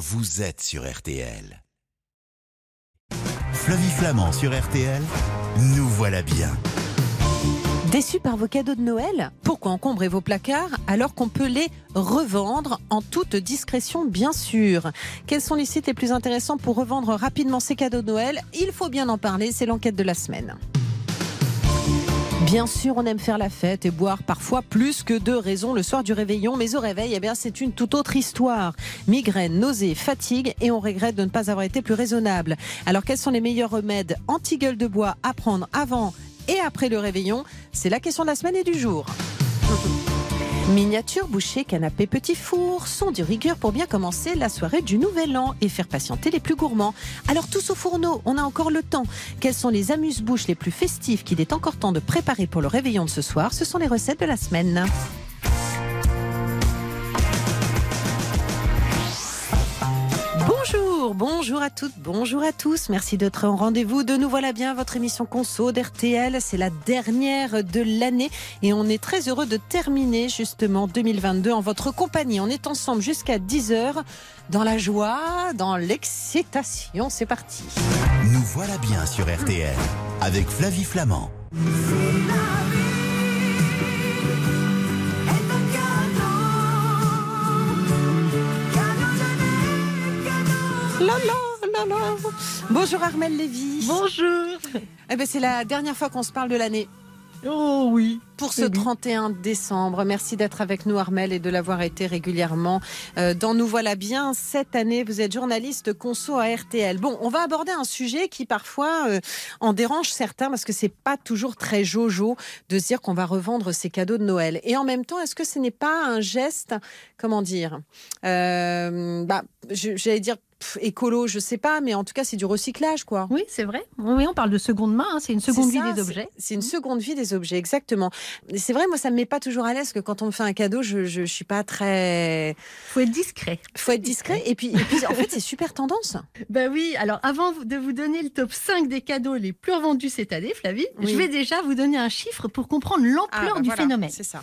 vous êtes sur RTL. Flavie Flamand sur RTL, nous voilà bien. Déçu par vos cadeaux de Noël Pourquoi encombrer vos placards alors qu'on peut les revendre en toute discrétion, bien sûr? Quels sont les sites les plus intéressants pour revendre rapidement ces cadeaux de Noël? Il faut bien en parler, c'est l'enquête de la semaine. Bien sûr, on aime faire la fête et boire parfois plus que deux raisons le soir du réveillon, mais au réveil, eh bien, c'est une toute autre histoire. Migraine, nausée, fatigue et on regrette de ne pas avoir été plus raisonnable. Alors, quels sont les meilleurs remèdes anti-gueule de bois à prendre avant et après le réveillon? C'est la question de la semaine et du jour. Miniature, boucher, canapé, petit four sont du rigueur pour bien commencer la soirée du Nouvel An et faire patienter les plus gourmands. Alors tous au fourneau, on a encore le temps. Quelles sont les amuse-bouches les plus festives qu'il est encore temps de préparer pour le réveillon de ce soir? Ce sont les recettes de la semaine. Bonjour, bonjour à toutes, bonjour à tous. Merci d'être en rendez-vous. De nous voilà bien, votre émission Conso d'RTL. C'est la dernière de l'année et on est très heureux de terminer justement 2022 en votre compagnie. On est ensemble jusqu'à 10h dans la joie, dans l'excitation. C'est parti. Nous voilà bien sur RTL avec Flavie Flamand. La la, la la. Bonjour Armel Lévy. Bonjour. Eh ben, c'est la dernière fois qu'on se parle de l'année. Oh oui. Pour ce Oui, oui. 31 décembre, merci d'être avec nous Armel et de l'avoir été régulièrement euh, dans Nous voilà bien. Cette année, vous êtes journaliste conso à RTL. Bon, on va aborder un sujet qui parfois euh, en dérange certains parce que c'est pas toujours très jojo de se dire qu'on va revendre ses cadeaux de Noël. Et en même temps, est-ce que ce n'est pas un geste, comment dire, euh, bah, j'allais dire pff, écolo, je sais pas, mais en tout cas c'est du recyclage quoi. Oui, c'est vrai. Oui, on parle de seconde main. hein, C'est une seconde vie des objets. C'est une seconde vie des objets, exactement. C'est vrai, moi, ça me met pas toujours à l'aise que quand on me fait un cadeau, je, je, je suis pas très. faut être discret. Faut être discret. Et puis, et puis en fait, c'est super tendance. Ben oui, alors avant de vous donner le top 5 des cadeaux les plus revendus cette année, Flavie, Oui. je vais déjà vous donner un chiffre pour comprendre l'ampleur bah du voilà, phénomène. C'est ça.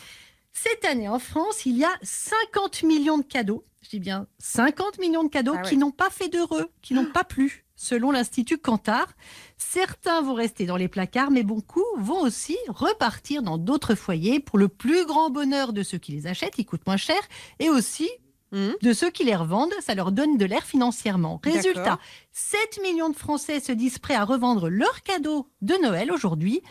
Cette année, en France, il y a 50 millions de cadeaux. Je dis bien 50 millions de cadeaux Ah ouais. qui n'ont pas fait d'heureux, qui n'ont pas plu, selon l'Institut Cantar. Certains vont rester dans les placards, mais beaucoup vont aussi repartir dans d'autres foyers pour le plus grand bonheur de ceux qui les achètent, ils coûtent moins cher, et aussi Mhm. de ceux qui les revendent, ça leur donne de l'air financièrement. Résultat, D'accord. 7 millions de Français se disent prêts à revendre leurs cadeaux de Noël aujourd'hui.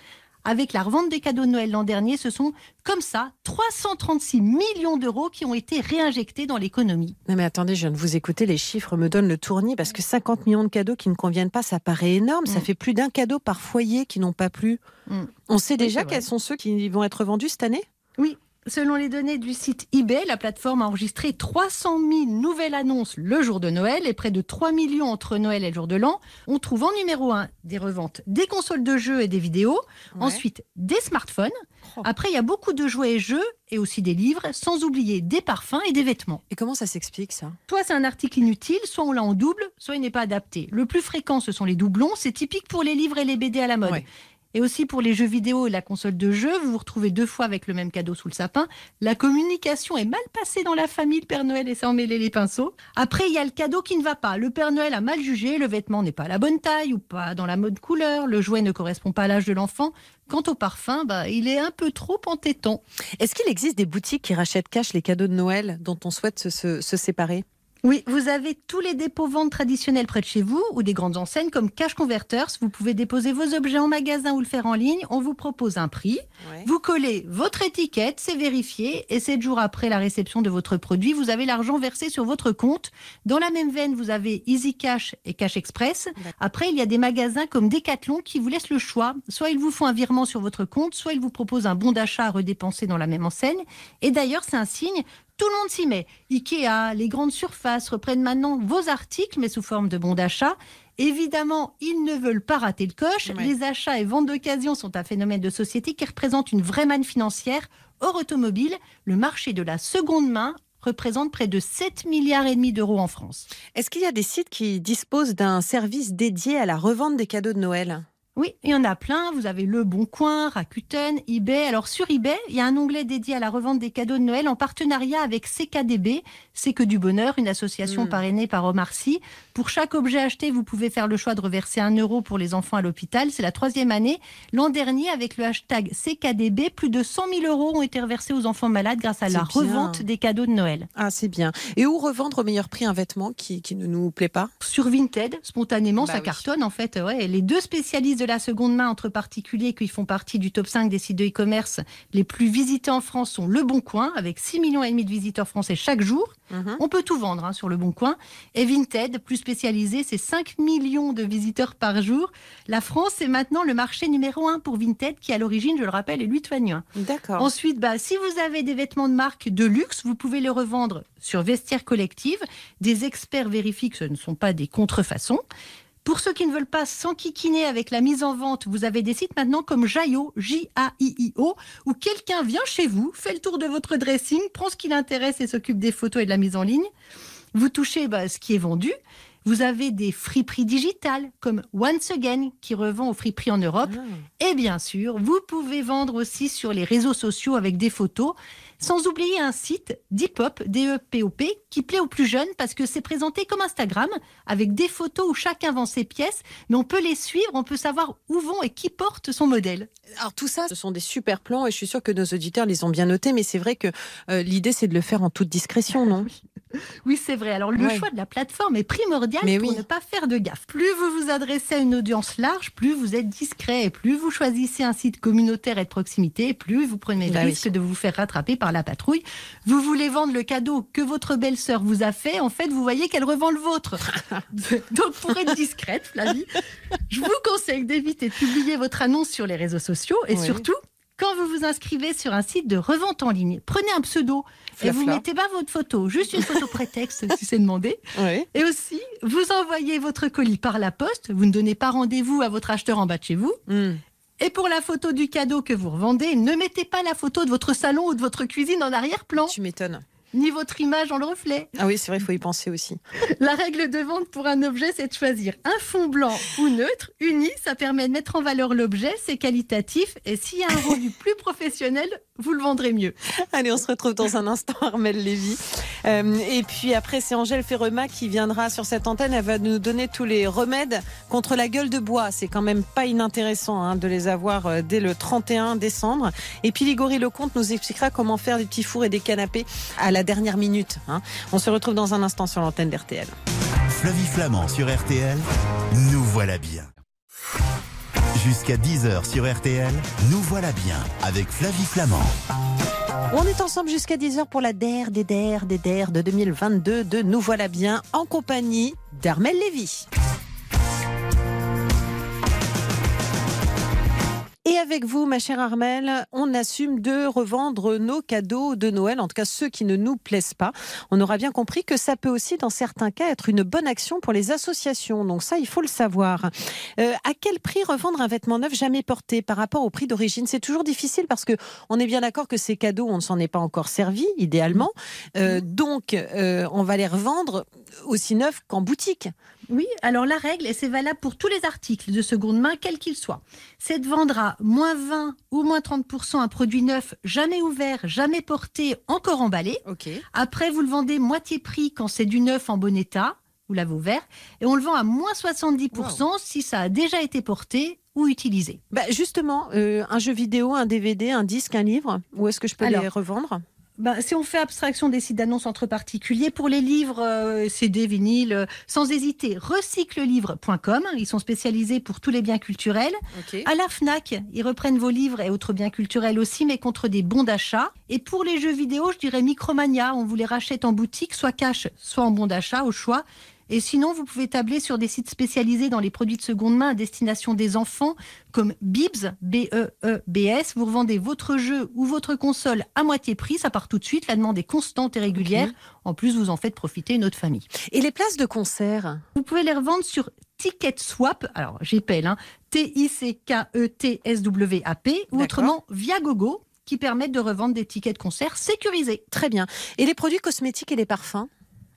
Avec la revente des cadeaux de Noël l'an dernier, ce sont comme ça 336 millions d'euros qui ont été réinjectés dans l'économie. Non, mais attendez, je viens de vous écouter. Les chiffres me donnent le tournis parce que 50 millions de cadeaux qui ne conviennent pas, ça paraît énorme. Ça Mm. fait plus d'un cadeau par foyer qui n'ont pas plu. Mm. On sait déjà quels sont ceux qui vont être vendus cette année? Oui, selon les données du site eBay, la plateforme a enregistré 300 000 nouvelles annonces le jour de Noël et près de 3 millions entre Noël et le jour de l'an. On trouve en numéro 1 des reventes des consoles de jeux et des vidéos, ensuite des smartphones. Oh. Après, il y a beaucoup de jouets et jeux et aussi des livres, sans oublier des parfums et des vêtements. Et comment ça s'explique ça? Soit c'est un article inutile, soit on l'a en double, soit il n'est pas adapté. Le plus fréquent, ce sont les doublons. C'est typique pour les livres et les BD à la mode. Ouais. Et aussi pour les jeux vidéo et la console de jeu, vous vous retrouvez deux fois avec le même cadeau sous le sapin. La communication est mal passée dans la famille, le Père Noël essaie mêler les pinceaux. Après, il y a le cadeau qui ne va pas. Le Père Noël a mal jugé, le vêtement n'est pas la bonne taille ou pas dans la mode couleur, le jouet ne correspond pas à l'âge de l'enfant. Quant au parfum, bah, il est un peu trop entêtant. Est-ce qu'il existe des boutiques qui rachètent cash les cadeaux de Noël dont on souhaite se séparer? Oui, vous avez tous les dépôts ventes traditionnels près de chez vous ou des grandes enseignes comme Cash Converters. Vous pouvez déposer vos objets en magasin ou le faire en ligne. On vous propose un prix. Vous collez votre étiquette, c'est vérifié. Et sept jours après la réception de votre produit, vous avez l'argent versé sur votre compte. Dans la même veine, vous avez Easy Cash et Cash Express. Après, il y a des magasins comme Decathlon qui vous laissent le choix. Soit ils vous font un virement sur votre compte, soit ils vous proposent un bon d'achat à redépenser dans la même enseigne. Et d'ailleurs, c'est un signe. Tout le monde s'y met. Ikea, les grandes surfaces reprennent maintenant vos articles, mais sous forme de bons d'achat. Évidemment, ils ne veulent pas rater le coche. Ouais. Les achats et ventes d'occasion sont un phénomène de société qui représente une vraie manne financière. Hors automobile, le marché de la seconde main représente près de 7 milliards et demi d'euros en France. Est-ce qu'il y a des sites qui disposent d'un service dédié à la revente des cadeaux de Noël? Oui, il y en a plein. Vous avez Le Bon Coin, Rakuten, eBay. Alors sur eBay, il y a un onglet dédié à la revente des cadeaux de Noël en partenariat avec CKDB. C'est que du bonheur, une association hmm. parrainée par Omar Sy. Pour chaque objet acheté, vous pouvez faire le choix de reverser un euro pour les enfants à l'hôpital. C'est la troisième année. L'an dernier, avec le hashtag CKDB, plus de 100 000 euros ont été reversés aux enfants malades grâce à la revente des cadeaux de Noël. Ah, c'est bien. Et où revendre au meilleur prix un vêtement qui, ne nous plaît pas? Sur Vinted, spontanément, bah ça cartonne en fait. Ouais. Les deux spécialistes de la seconde main entre particuliers qui font partie du top 5 des sites de e-commerce les plus visités en France sont Le Bon Coin, avec 6 millions et demi de visiteurs français chaque jour. Mhm. On peut tout vendre hein, sur Le Bon Coin. Et Vinted, plus spécialisé, c'est 5 millions de visiteurs par jour. La France est maintenant le marché numéro 1 pour Vinted, qui à l'origine, je le rappelle, est lituanien. D'accord. Ensuite, bah, si vous avez des vêtements de marque de luxe, vous pouvez les revendre sur Vestiaire Collective. Des experts vérifient que ce ne sont pas des contrefaçons. Pour ceux qui ne veulent pas s'enquiquiner avec la mise en vente, vous avez des sites maintenant comme Jaio, J-A-I-I-O, où quelqu'un vient chez vous, fait le tour de votre dressing, prend ce qui l'intéresse et s'occupe des photos et de la mise en ligne. Vous touchez bah, ce qui est vendu. Vous avez des friperies digitales comme Once Again qui revend au friperies en Europe. Ah. Et bien sûr, vous pouvez vendre aussi sur les réseaux sociaux avec des photos. Sans oublier un site Depop, D-E-P-O-P, qui plaît aux plus jeunes parce que c'est présenté comme Instagram, avec des photos où chacun vend ses pièces, mais on peut les suivre, on peut savoir où vont et qui porte son modèle. Alors tout ça, ce sont des super plans et je suis sûre que nos auditeurs les ont bien notés, mais c'est vrai que euh, l'idée c'est de le faire en toute discrétion, non? Oui, c'est vrai. Alors le choix de la plateforme est primordial pour ne pas faire de gaffe. Plus vous vous adressez à une audience large, plus vous êtes discret et plus vous choisissez un site communautaire et de proximité, plus vous prenez le bah risque de vous faire rattraper par la patrouille. Vous voulez vendre le cadeau que votre belle-sœur vous a fait. En fait, vous voyez qu'elle revend le vôtre. Donc, pour être discrète, Flavie, je vous conseille d'éviter de publier votre annonce sur les réseaux sociaux et surtout, quand vous vous inscrivez sur un site de revente en ligne, prenez un pseudo et vous mettez pas votre photo, juste une photo prétexte si c'est demandé. Et aussi, vous envoyez votre colis par la poste. Vous ne donnez pas rendez-vous à votre acheteur en bas de chez vous. Hmm. Et pour la photo du cadeau que vous revendez, ne mettez pas la photo de votre salon ou de votre cuisine en arrière-plan. Tu m'étonnes ni votre image en le reflet. Ah oui, c'est vrai, il faut y penser aussi. La règle de vente pour un objet, c'est de choisir un fond blanc ou neutre, uni. Ça permet de mettre en valeur l'objet, c'est qualitatif. Et s'il y a un rendu plus professionnel, vous le vendrez mieux. Allez, on se retrouve dans un instant, Armel Lévy. Euh, et puis après, c'est Angèle Ferrema qui viendra sur cette antenne. Elle va nous donner tous les remèdes contre la gueule de bois. C'est quand même pas inintéressant hein, de les avoir euh, dès le 31 décembre. Et puis Ligori Lecomte nous expliquera comment faire des petits fours et des canapés à la dernière minute. Hein. On se retrouve dans un instant sur l'antenne d'RTL. Flavie Flamand sur RTL, nous voilà bien. Jusqu'à 10h sur RTL, nous voilà bien avec Flavie Flamand. On est ensemble jusqu'à 10h pour la DER des DER des DER de 2022 de Nous voilà bien en compagnie d'Armel Lévy. Et avec vous, ma chère Armelle, on assume de revendre nos cadeaux de Noël, en tout cas ceux qui ne nous plaisent pas. On aura bien compris que ça peut aussi, dans certains cas, être une bonne action pour les associations. Donc ça, il faut le savoir. Euh, à quel prix revendre un vêtement neuf jamais porté par rapport au prix d'origine? C'est toujours difficile parce que on est bien d'accord que ces cadeaux, on ne s'en est pas encore servi, idéalement. Euh, donc, euh, on va les revendre aussi neufs qu'en boutique. Oui, alors la règle, et c'est valable pour tous les articles de seconde main, quels qu'ils soient, c'est de vendre à moins 20 ou moins 30% un produit neuf, jamais ouvert, jamais porté, encore emballé. Après, vous le vendez moitié prix quand c'est du neuf en bon état, vous l'avez ouvert, et on le vend à moins 70% si ça a déjà été porté ou utilisé. Bah justement, euh, un jeu vidéo, un DVD, un disque, un livre, où est-ce que je peux les revendre? Bah, si on fait abstraction des sites d'annonces entre particuliers, pour les livres euh, CD, vinyle, euh, sans hésiter, recyclelivre.com. Ils sont spécialisés pour tous les biens culturels. À la FNAC, ils reprennent vos livres et autres biens culturels aussi, mais contre des bons d'achat. Et pour les jeux vidéo, je dirais Micromania. On vous les rachète en boutique, soit cash, soit en bon d'achat, au choix. Et sinon, vous pouvez tabler sur des sites spécialisés dans les produits de seconde main à destination des enfants, comme Bibs, B-E-E-B-S. Vous revendez votre jeu ou votre console à moitié prix, ça part tout de suite. La demande est constante et régulière. En plus, vous en faites profiter une autre famille. Et les places de concert? Vous pouvez les revendre sur Ticket Swap, alors j'appelle, hein, T-I-C-K-E-T-S-W-A-P, ou autrement Viagogo, qui permettent de revendre des tickets de concert sécurisés. Très bien. Et les produits cosmétiques et les parfums?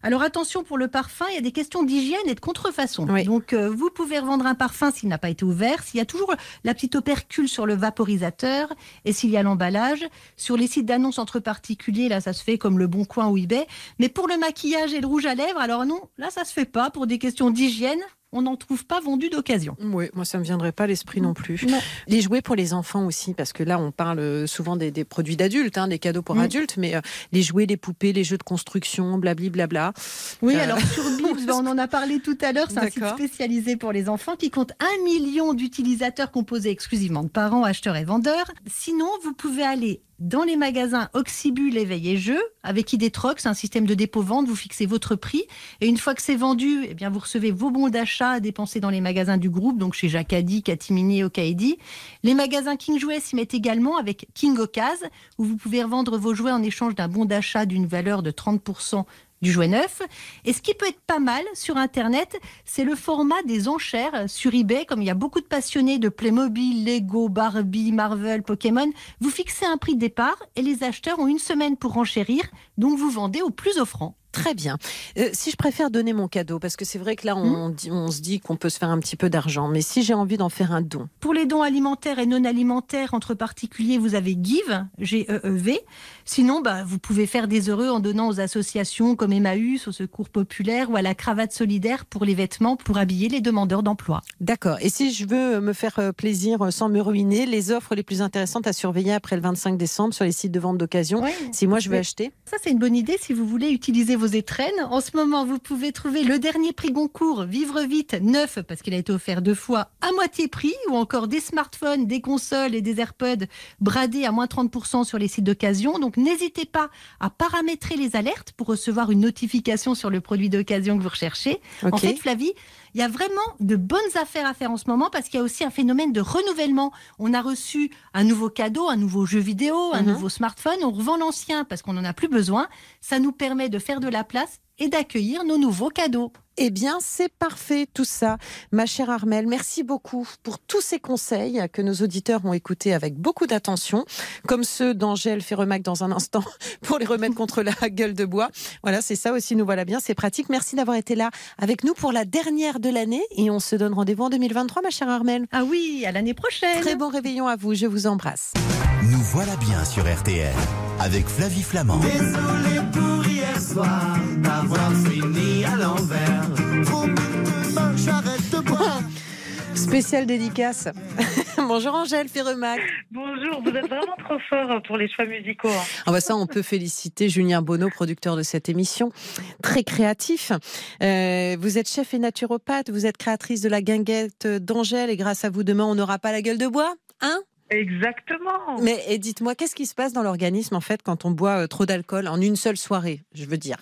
Alors attention pour le parfum, il y a des questions d'hygiène et de contrefaçon. Donc euh, vous pouvez revendre un parfum s'il n'a pas été ouvert, s'il y a toujours la petite opercule sur le vaporisateur et s'il y a l'emballage. Sur les sites d'annonces entre particuliers, là ça se fait comme le Bon Coin ou eBay. Mais pour le maquillage et le rouge à lèvres, alors non, là ça se fait pas pour des questions d'hygiène on n'en trouve pas vendu d'occasion. Oui, moi ça me viendrait pas à l'esprit non plus. Les jouets pour les enfants aussi, parce que là on parle euh, souvent des, produits d'adultes, hein, des cadeaux pour adultes, mais euh, les jouets, les poupées, les jeux de construction, blabli blabla. Oui, euh, alors sur Bibs, on en a parlé tout à l'heure, c'est un site spécialisé pour les enfants qui compte un million d'utilisateurs composés exclusivement de parents, acheteurs et vendeurs. Sinon, vous pouvez aller dans les magasins Oxybul, Éveil et Jeux, avec Idétrox, un système de dépôt-vente, vous fixez votre prix. Et une fois que c'est vendu, eh bien, vous recevez vos bons d'achat à dépenser dans les magasins du groupe, donc chez Jacadi, Catimini et Okaidi. Les magasins King Jouets s'y mettent également avec King Ocase, où vous pouvez revendre vos jouets en échange d'un bon d'achat d'une valeur de 30% du jouet neuf. Et ce qui peut être pas mal sur Internet, c'est le format des enchères sur eBay. Comme il y a beaucoup de passionnés de Playmobil, Lego, Barbie, Marvel, Pokémon, vous fixez un prix de départ et les acheteurs ont une semaine pour enchérir, donc vous vendez au plus offrant. Très bien. Euh, si je préfère donner mon cadeau, parce que c'est vrai que là, on, hmm. on se dit qu'on peut se faire un petit peu d'argent, mais si j'ai envie d'en faire un don. Pour les dons alimentaires et non alimentaires entre particuliers, vous avez Give, G-E-E-V. Sinon, bah, vous pouvez faire des heureux en donnant aux associations comme Emmaüs, au Secours Populaire ou à la Cravate Solidaire pour les vêtements pour habiller les demandeurs d'emploi. D'accord. Et si je veux me faire euh, plaisir euh, sans me ruiner, les offres les plus intéressantes à surveiller après le 25 décembre sur les sites de vente d'occasion, si moi je veux acheter Ça, c'est une bonne idée si vous voulez utiliser vos En ce moment, vous pouvez trouver le dernier prix Goncourt, Vivre Vite, neuf, parce qu'il a été offert deux fois, à moitié prix, ou encore des smartphones, des consoles et des AirPods bradés à moins 30% sur les sites d'occasion. Donc, n'hésitez pas à paramétrer les alertes pour recevoir une notification sur le produit d'occasion que vous recherchez. En fait, Flavie, il y a vraiment de bonnes affaires à faire en ce moment parce qu'il y a aussi un phénomène de renouvellement. On a reçu un nouveau cadeau, un nouveau jeu vidéo, un mhm. nouveau smartphone, on revend l'ancien parce qu'on n'en a plus besoin. Ça nous permet de faire de la place et d'accueillir nos nouveaux cadeaux. Eh bien, c'est parfait tout ça. Ma chère Armelle, merci beaucoup pour tous ces conseils que nos auditeurs ont écoutés avec beaucoup d'attention, comme ceux d'Angèle Ferremac dans un instant pour les remettre contre la gueule de bois. Voilà, c'est ça aussi, nous voilà bien, c'est pratique. Merci d'avoir été là avec nous pour la dernière de l'année et on se donne rendez-vous en 2023, ma chère Armelle. Ah oui, à l'année prochaine. Très bon réveillon à vous, je vous embrasse. Nous voilà bien sur RTL avec Flavie Flamand. Désolé pour hier soir d'avoir fini à l'envers. Spécial dédicace. Bonjour Angèle Ferremac. Bonjour, vous êtes vraiment trop fort pour les choix musicaux. Hein. Ah bah ça, on peut féliciter Julien Bonneau, producteur de cette émission. Très créatif. Euh, vous êtes chef et naturopathe, vous êtes créatrice de la guinguette d'Angèle et grâce à vous, demain, on n'aura pas la gueule de bois Hein? Exactement. Mais dites-moi, qu'est-ce qui se passe dans l'organisme en fait quand on boit euh, trop d'alcool en une seule soirée, je veux dire?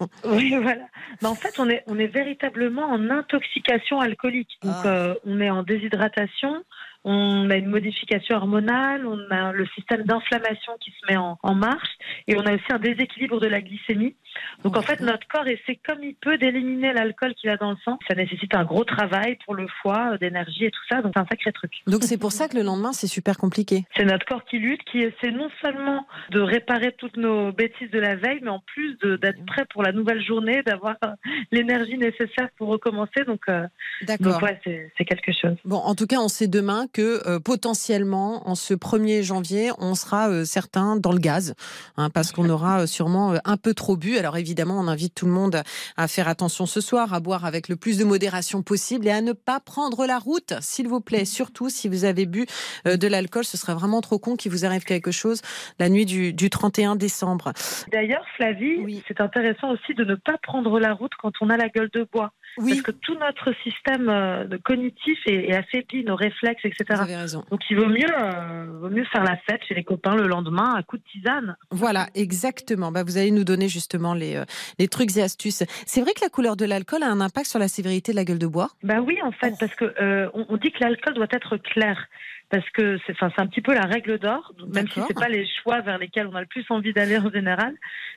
Oui, voilà. en fait, on est, on est véritablement en intoxication alcoolique. Donc, ah. euh, on est en déshydratation, on a une modification hormonale, on a le système d'inflammation qui se met en, marche et on a aussi un déséquilibre de la glycémie. Donc en fait, notre corps essaie comme il peut d'éliminer l'alcool qu'il a dans le sang. Ça nécessite un gros travail pour le foie, euh, d'énergie et tout ça, donc c'est un sacré truc. Donc c'est pour ça que le lendemain, c'est super compliqué. C'est notre corps qui lutte, qui essaie non seulement de réparer toutes nos bêtises de la veille, mais en plus d'être prêt pour la nouvelle journée, d'avoir euh, l'énergie nécessaire pour recommencer. Donc, euh, ouais, c'est quelque chose. Bon, en tout cas, on sait demain que euh, potentiellement, en ce 1er janvier, on sera euh, certains dans le gaz, hein, parce qu'on aura euh, sûrement un peu trop bu. Alors évidemment, on invite tout le monde à faire attention ce soir, à boire avec le plus de modération possible et à ne pas prendre la route, s'il vous plaît. Surtout si vous avez bu de l'alcool, ce serait vraiment trop con qu'il vous arrive quelque chose la nuit du, 31 décembre. D'ailleurs, Flavie, c'est intéressant aussi de ne pas prendre la route quand on a la gueule de bois. Parce que tout notre système euh, cognitif est, affaibli, nos réflexes, etc. Vous avez raison. Donc il vaut mieux, euh, vaut mieux faire la fête chez les copains le lendemain à coup de tisane. Voilà, exactement. Bah, vous allez nous donner justement les, euh, les trucs et astuces. C'est vrai que la couleur de l'alcool a un impact sur la sévérité de la gueule de bois? Bah oui, en fait, oh. parce que on, dit que l'alcool doit être clair parce que c'est enfin, un petit peu la règle d'or, même si c'est pas les choix vers lesquels on a le plus envie d'aller en général,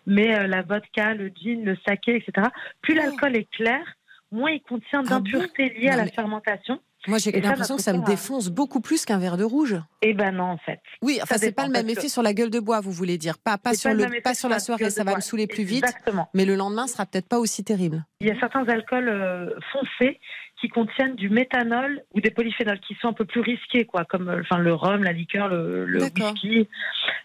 mais la vodka, le gin, le saké, etc. Plus oh. l'alcool est clair, moins il contient ah d'impuretés liées à la fermentation. Moi, j'ai l'impression que ça me défonce beaucoup plus qu'un verre de rouge. Eh ben non, en fait. Oui, enfin, c'est pas le même effet sur la gueule de bois, vous voulez dire. Pas, pas, sur, le, pas sur la soirée, ça va me saouler plus vite. Mais le lendemain, sera peut-être pas aussi terrible. Il y a certains alcools euh, foncés qui contiennent du méthanol ou des polyphénols qui sont un peu plus risqués, quoi, comme euh, enfin, le rhum, la liqueur, le, le whisky.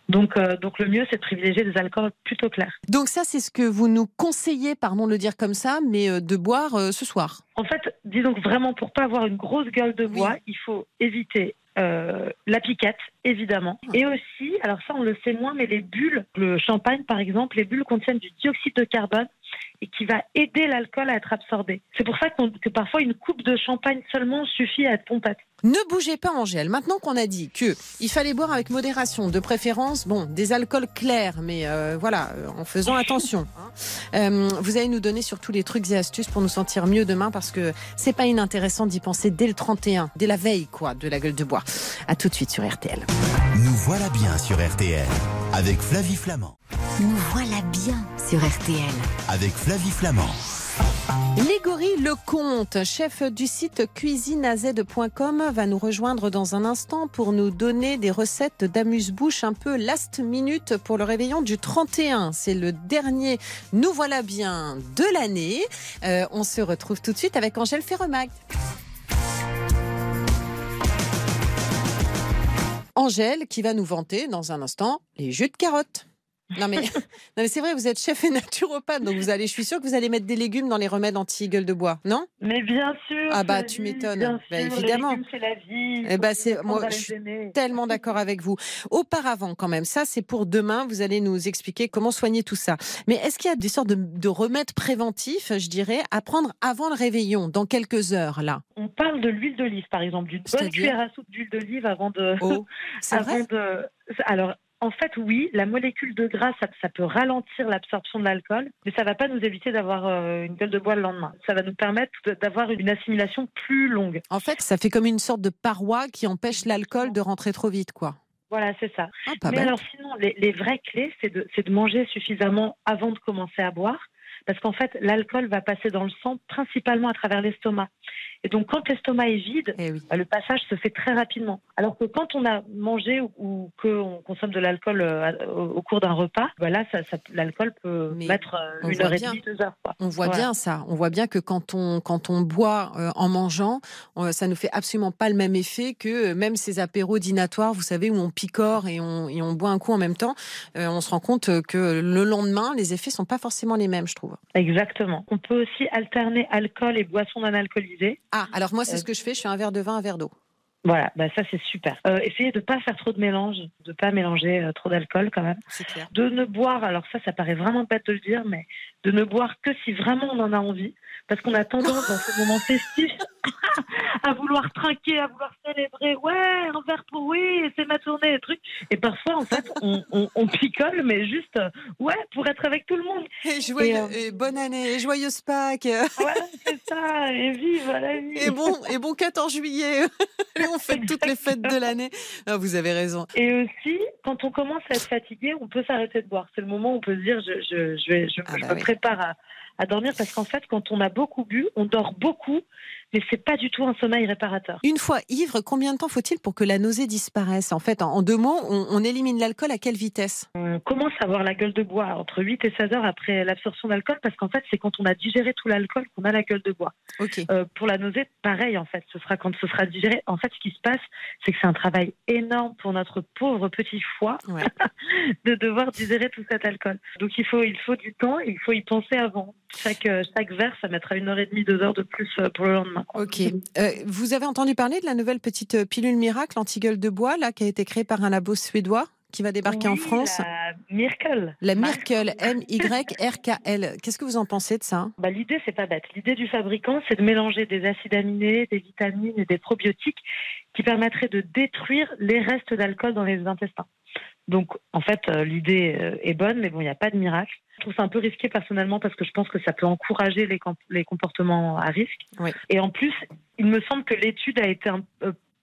Donc, euh, donc le mieux, c'est de privilégier des alcools plutôt clairs. Donc ça, c'est ce que vous nous conseillez, pardon de le dire comme ça, mais euh, de boire ce soir. En fait, disons que vraiment, pour pas avoir une grosse gueule de bois, il faut éviter la piquette, évidemment. Ah. Et aussi, alors ça on le sait moins, mais les bulles, le champagne par exemple, les bulles contiennent du dioxyde de carbone et qui va aider l'alcool à être absorbé. C'est pour ça que parfois une coupe de champagne seulement suffit à être pompette. Ne bougez pas, Angèle. Maintenant qu'on a dit que il fallait boire avec modération, de préférence, bon, des alcools clairs, mais euh, voilà, euh, en faisant attention. Hein. Euh, vous allez nous donner surtout les trucs et astuces pour nous sentir mieux demain, parce que c'est pas inintéressant d'y penser dès le 31, dès la veille, quoi, de la gueule de bois. À tout de suite sur RTL. Nous voilà bien sur RTL avec Flavie Flamand. Nous voilà bien sur RTL. Avec Flavie Flamand. Légory Lecomte, chef du site cuisineaz.com, va nous rejoindre dans un instant pour nous donner des recettes d'amuse-bouche un peu last minute pour le réveillon du 31. C'est le dernier Nous voilà bien de l'année. Euh, on se retrouve tout de suite avec Angèle Ferremag. Angèle qui va nous vanter dans un instant les jus de carottes. Non mais, mais c'est vrai, vous êtes chef et naturopathe, donc vous allez, je suis sûre que vous allez mettre des légumes dans les remèdes anti-gueule de bois, non? Mais bien sûr. Ah bah tu m'étonnes. Bah, évidemment. c'est la vie. Eh bah, c'est moi, je suis tellement d'accord avec vous. Auparavant, quand même, ça c'est pour demain. Vous allez nous expliquer comment soigner tout ça. Mais est-ce qu'il y a des sortes de, remèdes préventifs, je dirais, à prendre avant le réveillon, dans quelques heures là? On parle de l'huile d'olive, par exemple, d'une bonne cuillère à soupe d'huile d'olive avant de. Oh, c'est vrai? De... Alors en fait, oui, la molécule de gras, ça, peut ralentir l'absorption de l'alcool, mais ça ne va pas nous éviter d'avoir euh, une gueule de bois le lendemain. Ça va nous permettre d'avoir une assimilation plus longue. En fait, ça fait comme une sorte de paroi qui empêche l'alcool de rentrer trop vite, quoi. Voilà, c'est ça. Ah, mais alors sinon, les, vraies clés, c'est de, de manger suffisamment avant de commencer à boire parce qu'en fait, l'alcool va passer dans le sang principalement à travers l'estomac. Et donc, quand l'estomac est vide, eh bah, le passage se fait très rapidement. Alors que quand on a mangé ou, qu'on consomme de l'alcool euh, au, cours d'un repas, bah ça, l'alcool peut mettre euh, une heure et demie, deux heures. On voit bien ça. On voit bien que quand on, quand on boit euh, en mangeant, ça ne fait absolument pas le même effet que même ces apéros dînatoires, vous savez, où on picore et on, et on boit un coup en même temps. on se rend compte que le lendemain, les effets sont pas forcément les mêmes, je trouve. Exactement. On peut aussi alterner alcool et boissons non alcoolisées. Ah, alors moi, c'est ce que je fais. Je fais un verre de vin, un verre d'eau. Voilà, bah ça c'est super. Euh, essayez de ne pas faire trop de mélange, de ne pas mélanger euh, trop d'alcool quand même. C'est clair. De ne boire, alors ça, ça paraît vraiment bête de le dire, mais de ne boire que si vraiment on en a envie parce qu'on a tendance dans ce moment festif à vouloir trinquer, à vouloir célébrer. Ouais, un verre pour oui, c'est ma tournée, et trucs. Et parfois, en fait, on, picole, mais juste, ouais, pour être avec tout le monde. Et, euh, bonne année, et joyeuse Pâques. Ouais, c'est ça, et vive la vie. Et bon, et bon 14 juillet. On fait toutes les fêtes de l'année. Ah, vous avez raison. Et aussi, quand on commence à être fatigué, on peut s'arrêter de boire. C'est le moment où on peut se dire, je, je, je, vais, je, ah bah me prépare à à dormir parce qu'en fait, quand on a beaucoup bu, on dort beaucoup, mais c'est pas du tout un sommeil réparateur. Une fois ivre, combien de temps faut-il pour que la nausée disparaisse? En fait, en deux mots, on, élimine l'alcool à quelle vitesse? On commence à avoir la gueule de bois entre 8 et 16 heures après l'absorption d'alcool parce qu'en fait, c'est quand on a digéré tout l'alcool qu'on a la gueule de bois. Euh, pour la nausée, pareil en fait, ce sera quand ce sera digéré. En fait, ce qui se passe, c'est que c'est un travail énorme pour notre pauvre petit foie de devoir digérer tout cet alcool. Donc il faut, il faut du temps, il faut y penser avant. Chaque, chaque verre, ça mettra une heure et demie, deux heures de plus euh, pour le lendemain. Ok. Euh, vous avez entendu parler de la nouvelle petite euh, pilule miracle anti-gueule de bois là, qui a été créée par un labo suédois qui va débarquer en France? La Miracle. La Miracle, M-Y-R-K-L. Qu'est-ce que vous en pensez de ça? Bah, L'idée, c'est pas bête. L'idée du fabricant, c'est de mélanger des acides aminés, des vitamines et des probiotiques qui permettraient de détruire les restes d'alcool dans les intestins. Donc, en fait, euh, l'idée euh, est bonne, mais bon, il n'y a pas de miracle. Je trouve ça un peu risqué personnellement parce que je pense que ça peut encourager les, les comportements à risque. Et en plus, il me semble que l'étude a été un,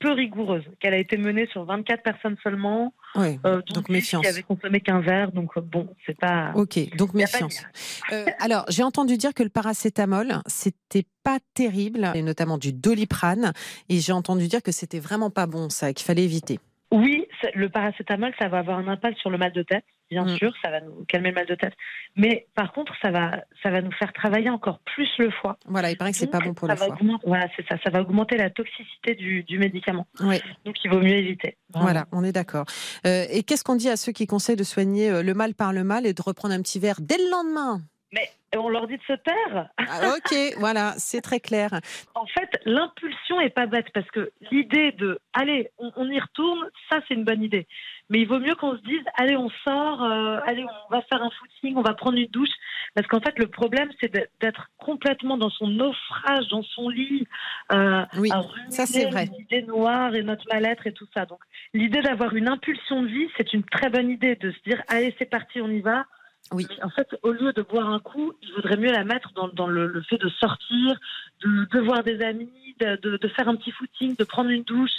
peu rigoureuse, qu'elle a été menée sur 24 personnes seulement. Oui, Euh, donc méfiance. Qui avait consommé qu'un verre, donc euh, bon, c'est pas. Ok, donc de méfiance. Euh, alors, j'ai entendu dire que le paracétamol, c'était pas terrible, et notamment du doliprane, et j'ai entendu dire que c'était vraiment pas bon, ça, qu'il fallait éviter. Oui, le paracétamol, ça va avoir un impact sur le mal de tête, bien Mm. sûr, ça va nous calmer le mal de tête. Mais par contre, ça va, ça va nous faire travailler encore plus le foie. Voilà, il paraît que c'est pas bon pour le foie. voilà, c'est ça. Ça va augmenter la toxicité du, du médicament. Oui, Donc, il vaut mieux éviter. Voilà, on est d'accord. Euh, et qu'est-ce qu'on dit à ceux qui conseillent de soigner euh, le mal par le mal et de reprendre un petit verre dès le lendemain? Mais on leur dit de se taire. Ah, Ok, voilà, c'est très clair. En fait, l'impulsion est pas bête parce que l'idée de allez, on, on y retourne, ça c'est une bonne idée. Mais il vaut mieux qu'on se dise allez, on sort, euh, allez, on va faire un footing, on va prendre une douche. Parce qu'en fait, le problème c'est d'être- complètement dans son naufrage, dans son lit, euh, Oui, à ça, c'est vrai. les idées noires et notre mal-être et tout ça. Donc, l'idée d'avoir une impulsion de vie, c'est une très bonne idée de se dire allez, c'est parti, on y va. Oui. En fait, au lieu de boire un coup, il vaudrait mieux la mettre dans, le, fait de sortir, de, de voir des amis, de faire un petit footing, de prendre une douche.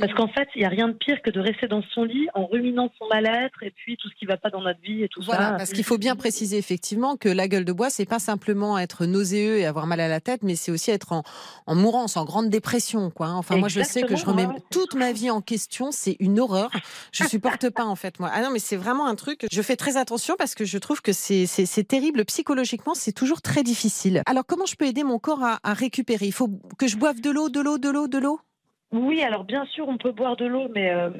Parce qu'en fait, il n'y a rien de pire que de rester dans son lit en ruminant son mal-être et puis tout ce qui ne va pas dans notre vie et tout Voilà, ça. parce qu'il faut bien préciser effectivement que la gueule de bois, c'est pas simplement être nauséeux et avoir mal à la tête, mais c'est aussi être en, en mourance, en grande dépression, quoi. hein. Enfin, moi, je sais que je remets ouais, toute ma vie en question. C'est une horreur. Je supporte pas, en fait, moi. Ah non, mais c'est vraiment un truc. Je fais très attention parce que je trouve que c'est terrible psychologiquement. C'est toujours très difficile. Alors, comment je peux aider mon corps à, à récupérer? Il faut que je boive de l'eau, de l'eau, de l'eau, de l'eau? Oui, alors bien sûr, on peut boire de l'eau, mais euh,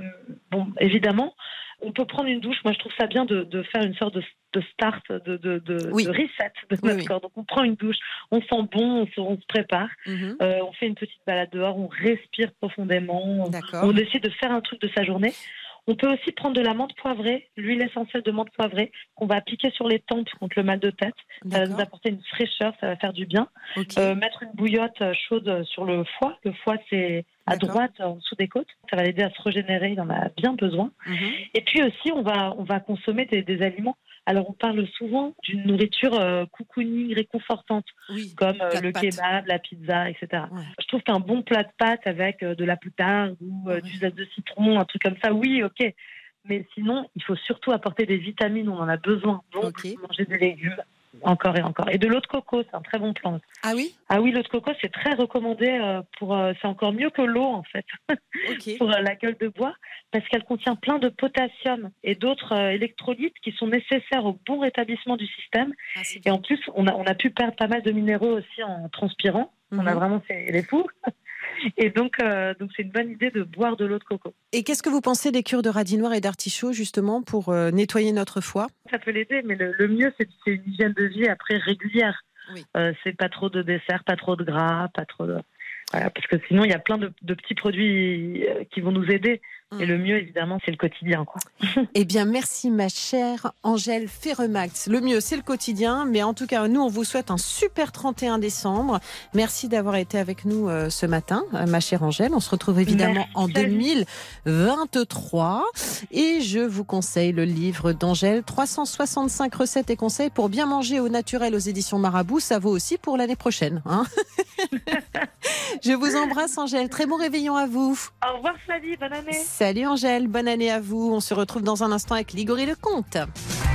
bon, évidemment, on peut prendre une douche. Moi, je trouve ça bien de, de faire une sorte de, de start, de, Oui. reset de notre oui. corps. Donc, on prend une douche, on sent bon, on se, on se prépare, Mhm. euh, on fait une petite balade dehors, on respire profondément, D'accord. on décide de faire un truc de sa journée. On peut aussi prendre de la menthe poivrée, l'huile essentielle de menthe poivrée, qu'on va appliquer sur les tempes contre le mal de tête. Ça va nous apporter une fraîcheur, ça va faire du bien. Euh, mettre une bouillotte euh, chaude sur le foie. Le foie, c'est à droite, en dessous des côtes. Ça va l'aider à se régénérer, il en a bien besoin. Mhm. Et puis aussi, on va, on va consommer des, des aliments. Alors, on parle souvent d'une nourriture euh, cocooning, réconfortante, Oui. comme euh, le pâtes. kebab, la pizza, etc. Ouais. Je trouve qu'un bon plat de pâtes avec euh, de la poutarde ou euh, Ouais. du zeste de citron, un truc comme ça, oui, ok. Mais sinon, il faut surtout apporter des vitamines, on en a besoin. Donc, manger des légumes, encore et encore. Et de l'eau de coco, c'est un très bon plan. Ah oui? Ah oui, l'eau de coco, c'est très recommandé euh, pour. euh, c'est encore mieux que l'eau en fait pour euh, la gueule de bois parce qu'elle contient plein de potassium et d'autres électrolytes qui sont nécessaires au bon rétablissement du système. Ah, Et en plus, on a on a pu perdre pas mal de minéraux aussi en transpirant. On a Mhm. vraiment fait les fous. Et donc, euh, donc c'est une bonne idée de boire de l'eau de coco. Et qu'est-ce que vous pensez des cures de radis noir et d'artichaut justement pour euh, nettoyer notre foie? Ça peut l'aider, mais le, le mieux c'est une hygiène de vie après régulière. Oui. Euh, c'est pas trop de dessert, pas trop de gras, pas trop de. Voilà, parce que sinon, il y a plein de, de petits produits euh, qui vont nous aider. Et Mm. le mieux, évidemment, c'est le quotidien. Quoi. Eh bien, merci ma chère Angèle Ferremax. Le mieux, c'est le quotidien, mais en tout cas, nous, on vous souhaite un super 31 décembre. Merci d'avoir été avec nous euh, ce matin, euh, ma chère Angèle. On se retrouve évidemment Merci en à vous. 2023. Et je vous conseille le livre d'Angèle, 365 recettes et conseils pour bien manger au naturel aux éditions Marabout. Ça vaut aussi pour l'année prochaine. hein. je vous embrasse, Angèle. Très bon réveillon à vous. Au revoir, Flavie. Bonne année. Salut Angèle, bonne année à vous. On se retrouve dans un instant avec Ligory Lecomte.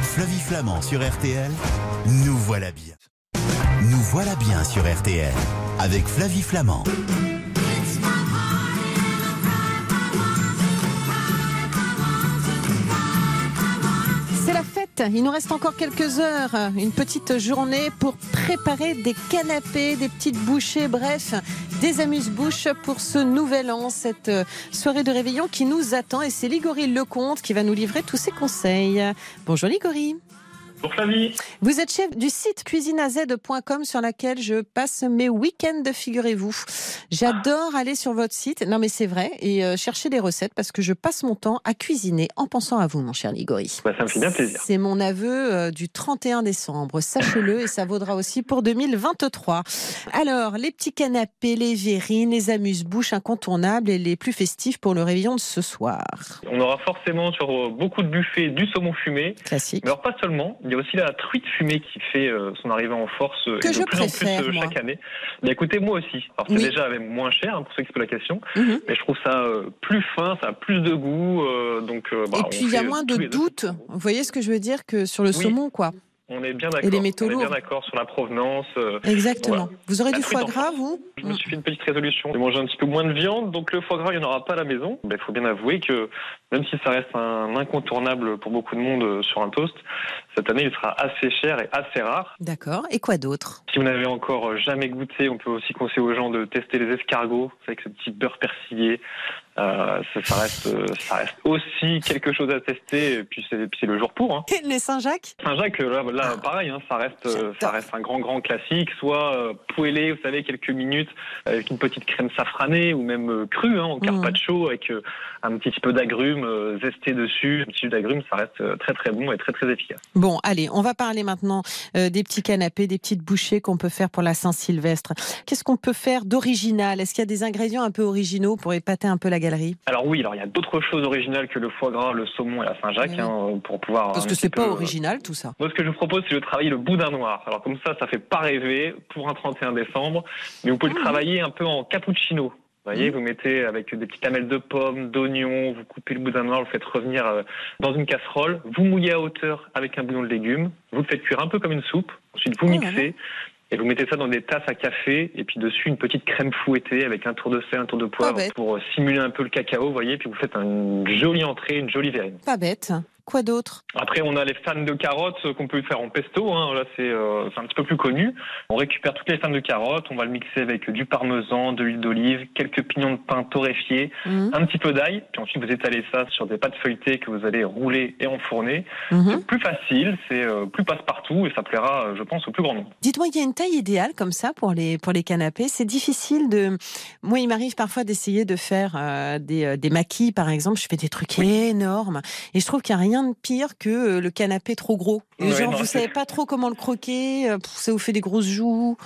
Flavie Flamand sur RTL, nous voilà bien. Nous voilà bien sur RTL avec Flavie Flamand. Il nous reste encore quelques heures, une petite journée pour préparer des canapés, des petites bouchées, bref, des amuse-bouches pour ce nouvel an, cette euh, soirée de réveillon qui nous attend. Et c'est Ligory Lecomte qui va nous livrer tous ses conseils. Bonjour Ligory. Pour Flavie. Vous êtes chef du site cuisineaz.com sur laquelle je passe mes week-ends, figurez-vous. J'adore aller sur votre site, non mais c'est vrai, et euh, chercher des recettes parce que je passe mon temps à cuisiner en pensant à vous, mon cher Ligori. Bah, ça me fait bien plaisir. C'est mon aveu euh, du 31 décembre, sachez-le, et ça vaudra aussi pour 2023. Alors, les petits canapés, les verrines, les amuse-bouches incontournables et les plus festifs pour le réveillon de ce soir. On aura forcément sur euh, beaucoup de buffets du saumon fumé, Classique. mais alors pas seulement. Il y a aussi la truite fumée qui fait euh, son arrivée en force euh, Que et de je plus en plus euh, moi. chaque année. Mais écoutez, moi aussi. Alors c'est Oui. déjà même moins cher hein, pour ceux qui se posent la question, Mhm. mais je trouve ça plus fin, ça a plus de goût. donc, bah, Et puis il y a moins de doutes. Vous voyez ce que je veux dire que sur le Oui. saumon, quoi. On est bien d'accord. les métaux on est bien lourds. d'accord sur la provenance. euh, Exactement. Voilà. Vous aurez La du foie gras, vous Je me suis fait une petite résolution de manger un petit peu moins de viande, donc le foie gras, il n'y en aura pas à la maison. Il faut bien avouer que même si ça reste un incontournable pour beaucoup de monde euh, sur un toast, cette année, il sera assez cher et assez rare. D'accord. Et quoi d'autre? Si vous n'avez encore euh, jamais goûté, on peut aussi conseiller aux gens de tester les escargots avec ce petit beurre persillé. Euh, ça, ça reste, euh, ça reste aussi quelque chose à tester. Et puis c'est le jour pour. Hein. Les Saint-Jacques? Saint-Jacques, là, là, pareil, hein, ça reste, euh, ça reste un grand, grand classique. Soit euh, poêlé, vous savez, quelques minutes avec une petite crème safranée, ou même euh, cru, hein, en carpaccio avec un petit peu d'agrumes zesté dessus. Un petit jus d'agrumes, ça reste très, très bon et très, très efficace. Bon, allez, on va parler maintenant des petits canapés, des petites bouchées qu'on peut faire pour la Saint-Sylvestre. Qu'est-ce qu'on peut faire d'original? Est-ce qu'il y a des ingrédients un peu originaux pour épater un peu la galerie Alors oui, alors il y a d'autres choses originales que le foie gras, le saumon et la Saint-Jacques Oui. hein, pour pouvoir. Parce un que c'est pas peu, euh, original tout ça. Moi, ce que je vous propose, c'est de travailler le boudin noir. Alors comme ça, ça fait pas rêver pour un 31 décembre, mais vous pouvez Ah. le travailler un peu en cappuccino. Vous voyez, vous mettez avec des petites lamelles de pommes, d'oignons, vous coupez le boudin noir, vous le faites revenir euh, dans une casserole, vous mouillez à hauteur avec un bouillon de légumes, vous le faites cuire un peu comme une soupe, ensuite vous Oh mixez. Et vous mettez ça dans des tasses à café, et puis dessus une petite crème fouettée avec un tour de sel, un tour de poivre pour euh, simuler un peu le cacao, vous voyez, puis vous faites une jolie entrée, une jolie verrine. Pas bête. Quoi d'autre? Après, on a les fans de carottes euh, qu'on peut faire en pesto. Hein. Là, c'est euh, c'est un petit peu plus connu. On récupère toutes les fans de carottes, on va le mixer avec du parmesan, de l'huile d'olive, quelques pignons de pain torréfiés, Mhm. un petit peu d'ail. Puis ensuite, vous étalez ça sur des pâtes feuilletées que vous allez rouler et enfourner. Mhm. C'est plus facile, c'est euh, plus passe-partout et ça plaira, je pense, au plus grand nombre. Dites-moi, il y a une taille idéale comme ça pour les, pour les canapés? C'est difficile de. Moi, il m'arrive parfois d'essayer de faire euh, des, des maquis, par exemple. Je fais des trucs énormes. Et je trouve qu'il n'y a rien de pire que euh, le canapé trop gros. Ouais, genre, non, vous savez pas trop comment le croquer. euh, Ça vous fait des grosses joues.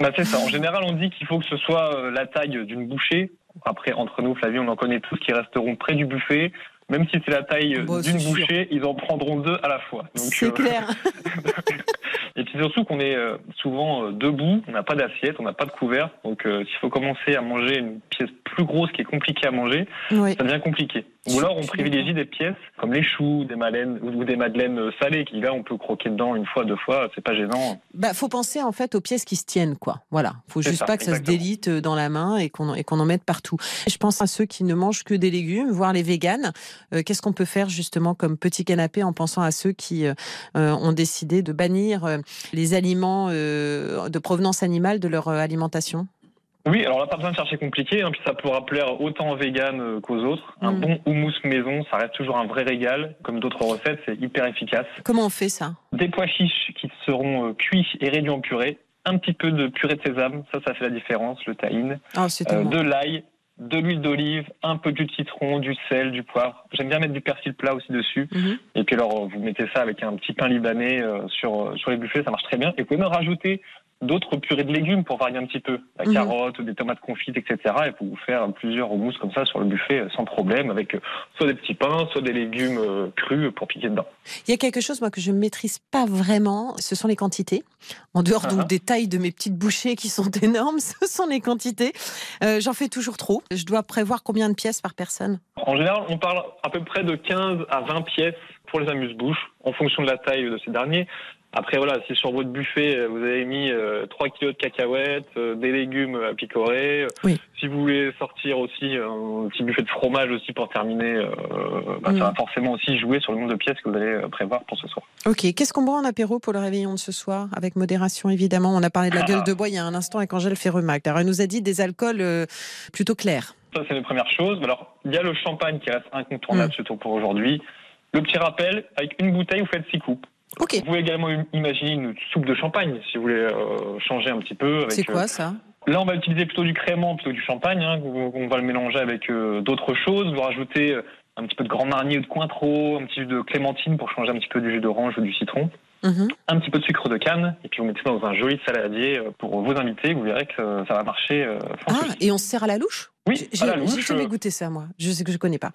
Bah, c'est ça. En général, on dit qu'il faut que ce soit euh, la taille d'une bouchée. Après, entre nous, Flavie, on en connaît tous qui resteront près du buffet. Même si c'est la taille d'une sûr. bouchée, ils en prendront deux à la fois. C'est euh, clair. Et puis surtout qu'on est souvent debout, on n'a pas d'assiette, on n'a pas de couvert. Donc euh, s'il faut commencer à manger une pièce plus grosse qui est compliquée à manger, Oui. ça devient compliqué. Ou alors on privilégie des pièces comme les choux, des madeleines ou des madeleines euh, salées qui là on peut croquer dedans une fois, deux fois, c'est pas gênant. Bah, faut penser en fait aux pièces qui se tiennent, quoi. Voilà. Faut juste ça, pas que ça se délite euh, dans la main et qu'on et qu'on en mette partout. Je pense à ceux qui ne mangent que des légumes, voire les véganes. Euh, Qu'est-ce qu'on peut faire justement comme petit canapé en pensant à ceux qui euh, ont décidé de bannir les aliments euh, de provenance animale de leur alimentation? Oui, alors là pas besoin de chercher compliqué, hein, puis ça pourra plaire autant aux véganes euh, qu'aux autres. Un Mm. bon houmous maison, ça reste toujours un vrai régal. Comme d'autres recettes, c'est hyper efficace. Comment on fait ça? Des pois chiches qui seront euh, cuits et réduits en purée. Un petit peu de purée de sésame, ça, ça fait la différence, le tahine. Oh, c'est Euh, de l'ail, de l'huile d'olive, un peu de citron, du sel, du poivre. J'aime bien mettre du persil plat aussi dessus. Mhm. Et puis alors, vous mettez ça avec un petit pain libanais euh, sur, sur les buffets, ça marche très bien. Et vous pouvez même rajouter d'autres purées de légumes pour varier un petit peu. La Mhm. carotte, des tomates confites, etc. Et pour vous faire plusieurs houmous comme ça sur le buffet euh, sans problème, avec euh, soit des petits pains, soit des légumes euh, crus pour piquer dedans. Il y a quelque chose moi que je ne maîtrise pas vraiment, ce sont les quantités. En dehors donc Ah. des tailles de mes petites bouchées qui sont énormes, ce sont les quantités. Euh, J'en fais toujours trop. Je dois prévoir combien de pièces par personne En général, on parle à peu près de 15 à 20 pièces pour les amuse-bouches, en fonction de la taille de ces derniers. Après, voilà, si sur votre buffet, euh, vous avez mis euh, 3 kilos de cacahuètes, euh, des légumes à picorer, euh, Oui. si vous voulez sortir aussi un petit buffet de fromage aussi pour terminer, euh, bah, Mm. ça va forcément aussi jouer sur le nombre de pièces que vous allez euh, prévoir pour ce soir. Ok, qu'est-ce qu'on boit en apéro pour le réveillon de ce soir? Avec modération évidemment. On a parlé de la Ah. gueule de bois il y a un instant avec Angèle Ferremac. Alors elle nous a dit des alcools euh, plutôt clairs. Ça, c'est les premières choses. Alors, il y a le champagne qui reste incontournable, Mm. surtout pour aujourd'hui. Le petit rappel, avec une bouteille, vous faites 6 coupes. Vous pouvez également im- imaginer une soupe de champagne, si vous voulez euh, changer un petit peu. c'est euh, quoi ça? Là, on va utiliser plutôt du crément plutôt que du champagne. Hein. On va le mélanger avec euh, d'autres choses. Vous rajoutez euh, un petit peu de grand marnier ou de cointreau, un petit peu de clémentine pour changer un petit peu du jus d'orange ou du citron. Mhm. un petit peu de sucre de canne, et puis vous mettez dans un joli saladier pour vos invités. Vous verrez que ça va marcher. ah, et on se sert à la louche? Oui, j'ai jamais goûté ça, moi. Je sais que je connais pas.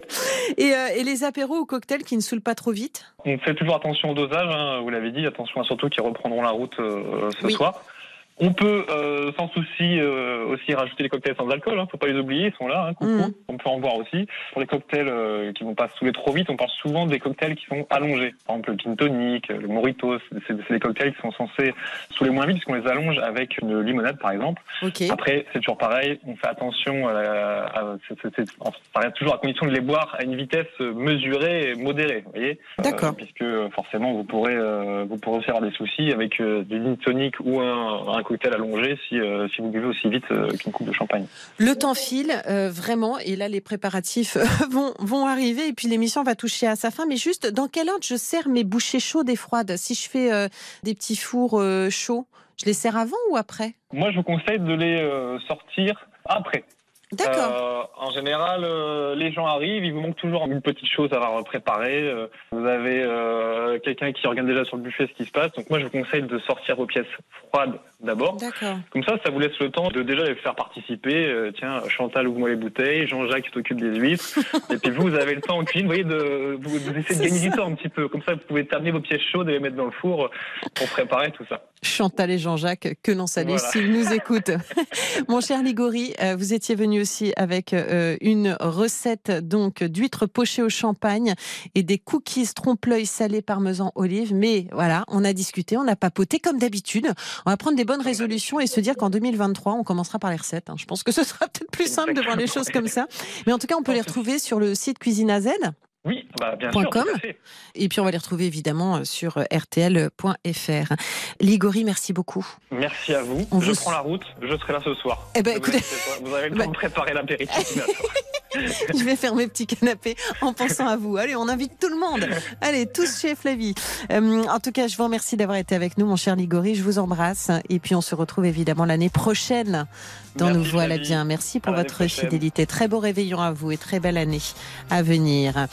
Et, et, les apéros ou cocktails qui ne saoulent pas trop vite? On fait toujours attention au dosage, hein, vous l'avez dit, attention à surtout qui reprendront la route ce soir. On peut euh, sans souci euh, aussi rajouter les cocktails sans alcool, hein, faut pas les oublier, ils sont là, hein, mmh. on peut en boire aussi. Pour les cocktails euh, qui vont pas saouler trop vite, on parle souvent des cocktails qui sont allongés. Par exemple le gin tonic, le mojito, c'est des cocktails qui sont censés saouler moins vite puisqu'on les allonge avec une limonade par exemple. Après c'est toujours pareil, on fait attention, à, à, ça reste toujours à condition de les boire à une vitesse mesurée et modérée, vous voyez. D'accord. puisque forcément vous pourrez vous pourrez aussi avoir des soucis avec du gin tonic ou un, un cocktail allongé si, euh, si vous buvez aussi vite euh, qu'une coupe de champagne. Le temps file euh, vraiment et là les préparatifs vont, vont arriver et puis l'émission va toucher à sa fin. Mais juste dans quel ordre je sers mes bouchées chaudes et froides? Si je fais des petits fours chauds, je les sers avant ou après? Moi je vous conseille de les sortir après. D'accord. en général, les gens arrivent, il vous manque toujours une petite chose à préparer. vous avez quelqu'un qui regarde déjà sur le buffet ce qui se passe. Donc moi, je vous conseille de sortir vos pièces froides d'abord. Comme ça, ça vous laisse le temps de déjà les faire participer. Euh, tiens, Chantal ouvre-moi les bouteilles, Jean-Jacques s'occupe des huîtres. et puis vous, vous avez le temps en cuisine, vous voyez, de, vous, essayez de gagner du temps un petit peu. Comme ça, vous pouvez terminer vos pièces chaudes et les mettre dans le four pour préparer tout ça. Chantal et Jean-Jacques, que l'on salue s'ils nous écoutent. Mon cher Ligori, euh, vous étiez venu aussi avec euh, une recette donc d'huîtres pochées au champagne et des cookies trompe-l'œil salé parmesan olive. Mais voilà, on a discuté, on a papoté comme d'habitude. On va prendre des bonne résolution et se dire qu'en 2023, on commencera par les recettes. Hein. Je pense que ce sera peut-être plus simple de voir les choses comme ça. Mais en tout cas, on peut les retrouver sur le site Cuisine à Oui, bah bien sûr. Et puis on va les retrouver évidemment euh, sur euh, rtl.fr. Ligori, merci beaucoup. Merci à vous. On je prends la route, je serai là ce soir. Eh ben, écoutez... vous, avez le temps de préparer l'apéritif. je vais faire mes petits canapés en pensant à vous. Allez, on invite tout le monde. Allez, tous chez Flavie. Euh, en tout cas, je vous remercie d'avoir été avec nous, mon cher Ligori. Je vous embrasse. Et puis, on se retrouve évidemment l'année prochaine dans Nous Voilà Bien. Merci pour votre fidélité. Très beau réveillon à vous et très belle année à venir.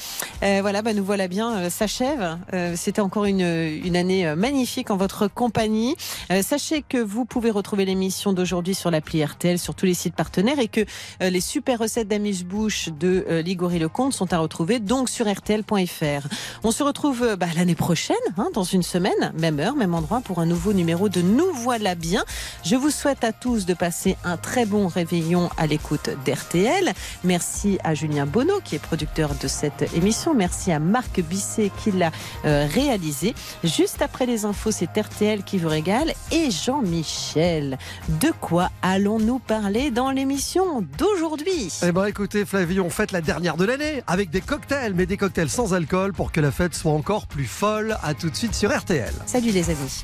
Euh, voilà, bah, Nous Voilà Bien euh, s'achève. C'était encore une, une année magnifique en votre compagnie. sachez que vous pouvez retrouver l'émission d'aujourd'hui sur l'appli RTL, sur tous les sites partenaires et que les super recettes d'amuse-bouche de euh, Ligory Lecomte sont à retrouver donc sur rtl.fr. On se retrouve euh, bah, l'année prochaine, hein, dans une semaine, même heure, même endroit, pour un nouveau numéro de Nous voilà bien. Je vous souhaite à tous de passer un très bon réveillon à l'écoute d'RTL. Merci à Julien Bonneau qui est producteur de cette émission. Merci à Marc Bisset qui l'a euh, réalisé. Juste après les infos, c'est RTL qui vous régale et Jean-Michel. De quoi allons-nous parler dans l'émission d'aujourd'hui? Eh ben écoutez, Flavie, on fête la dernière de l'année avec des cocktails, mais des cocktails sans alcool pour que la fête soit encore plus folle. À tout de suite sur RTL. Salut les amis.